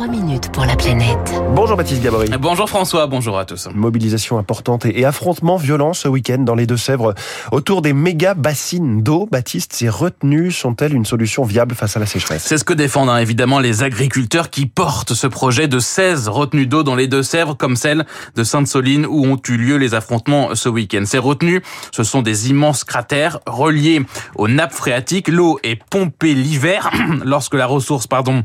3 minutes pour la planète. Bonjour Baptiste Gabory. Bonjour François, bonjour à tous. Mobilisation importante et affrontements violents ce week-end dans les Deux-Sèvres autour des méga bassines d'eau. Baptiste, ces retenues sont-elles une solution viable face à la sécheresse? C'est ce que défendent hein, évidemment les agriculteurs qui portent ce projet de 16 retenues d'eau dans les Deux-Sèvres comme celle de Sainte-Soline où ont eu lieu les affrontements ce week-end. Ces retenues, ce sont des immenses cratères reliés aux nappes phréatiques. L'eau est pompée l'hiver lorsque la ressource pardon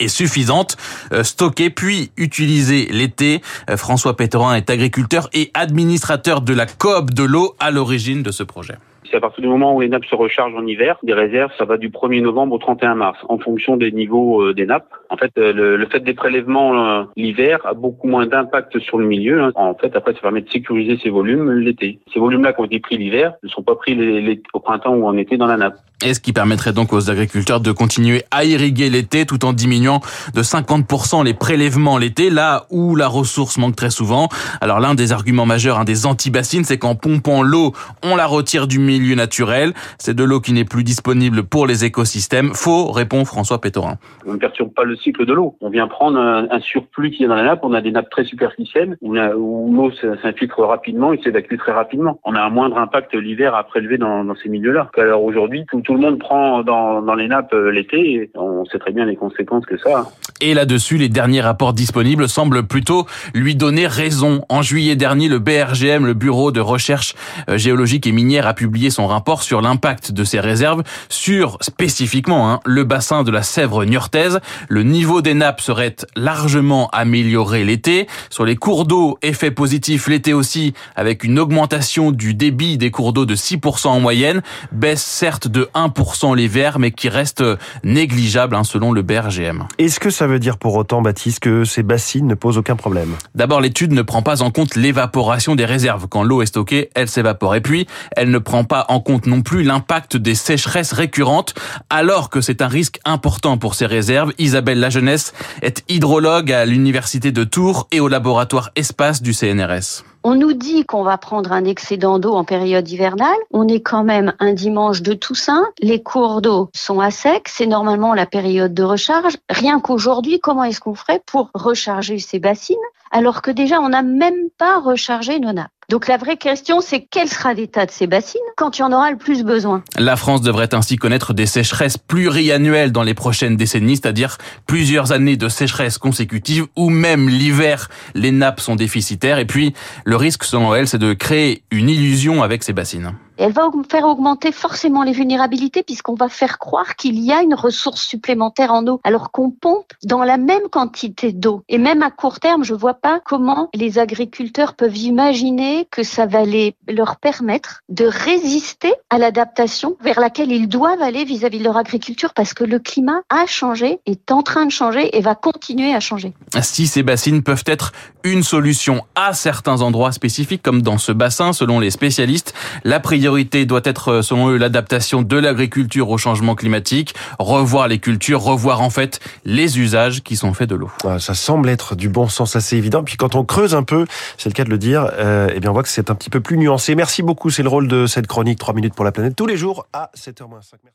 est suffisante, euh, stockée puis utilisée l'été. Euh, François Péterin est agriculteur et administrateur de la coop de l'eau à l'origine de ce projet. C'est à partir du moment où les nappes se rechargent en hiver, des réserves, ça va du 1er novembre au 31 mars, en fonction des niveaux euh, des nappes. En fait, euh, le, fait des prélèvements l'hiver a beaucoup moins d'impact sur le milieu. Hein. En fait, après, ça permet de sécuriser ces volumes l'été. Ces volumes-là qui ont été pris l'hiver ne sont pas pris les, au printemps ou en été dans la nappe. Et ce qui permettrait donc aux agriculteurs de continuer à irriguer l'été tout en diminuant de 50% les prélèvements l'été, là où la ressource manque très souvent. Alors l'un des arguments majeurs, un des anti-bassines, c'est qu'en pompant l'eau, on la retire du milieu naturel. C'est de l'eau qui n'est plus disponible pour les écosystèmes. Faux, répond François Pétorin. On ne perturbe pas le cycle de l'eau. On vient prendre un, surplus qui est dans la nappe. On a des nappes très superficielles où l'eau s'infiltre rapidement et s'évacue très rapidement. On a un moindre impact l'hiver à prélever dans, ces milieux-là. Alors aujourd'hui, tout, le monde prend dans, les nappes euh, l'été on sait très bien les conséquences que ça. Et là-dessus, les derniers rapports disponibles semblent plutôt lui donner raison. En juillet dernier, le BRGM, le Bureau de recherche euh, géologique et minière, a publié son rapport sur l'impact de ces réserves sur spécifiquement hein, le bassin de la Sèvre niortaise. Le niveau des nappes serait largement amélioré l'été. Sur les cours d'eau, effet positif l'été aussi, avec une augmentation du débit des cours d'eau de 6% en moyenne, baisse certes de 1% l'hiver, mais qui reste négligeable hein, selon le BRGM. Est-ce que ça veut dire pour autant, Baptiste, que ces bassines ne posent aucun problème? D'abord, l'étude ne prend pas en compte l'évaporation des réserves. Quand l'eau est stockée, elle s'évapore. Et puis, elle ne prend pas en compte non plus l'impact des sécheresses récurrentes, alors que c'est un risque important pour ces réserves. Isabelle Lajeunesse est hydrologue à l'Université de Tours et au laboratoire Espace du CNRS. On nous dit qu'on va prendre un excédent d'eau en période hivernale. On est quand même un dimanche de Toussaint. Les cours d'eau sont à sec. C'est normalement la période de recharge. Rien qu'aujourd'hui, comment est-ce qu'on ferait pour recharger ces bassines alors que déjà on n'a même pas rechargé nos nappes? Donc la vraie question, c'est quel sera l'état de ces bassines quand y en aura le plus besoin? La France devrait ainsi connaître des sécheresses pluriannuelles dans les prochaines décennies, c'est-à-dire plusieurs années de sécheresse consécutives où même l'hiver, les nappes sont déficitaires. Et puis, le risque, selon elle, c'est de créer une illusion avec ces bassines elle va faire augmenter forcément les vulnérabilités puisqu'on va faire croire qu'il y a une ressource supplémentaire en eau alors qu'on pompe dans la même quantité d'eau. Et même à court terme, je vois pas comment les agriculteurs peuvent imaginer que ça va leur permettre de résister à l'adaptation vers laquelle ils doivent aller vis-à-vis de leur agriculture parce que le climat a changé, est en train de changer et va continuer à changer. Si ces bassines peuvent être une solution à certains endroits spécifiques comme dans ce bassin selon les spécialistes, la priorité priorité doit être, euh, selon eux, l'adaptation de l'agriculture au changement climatique, revoir les cultures, revoir en fait les usages qui sont faits de l'eau. Ça semble être du bon sens assez évident. Puis quand on creuse un peu, c'est le cas de le dire, euh, eh bien on voit que c'est un petit peu plus nuancé. Merci beaucoup, c'est le rôle de cette chronique 3 minutes pour la planète tous les jours à 7h05.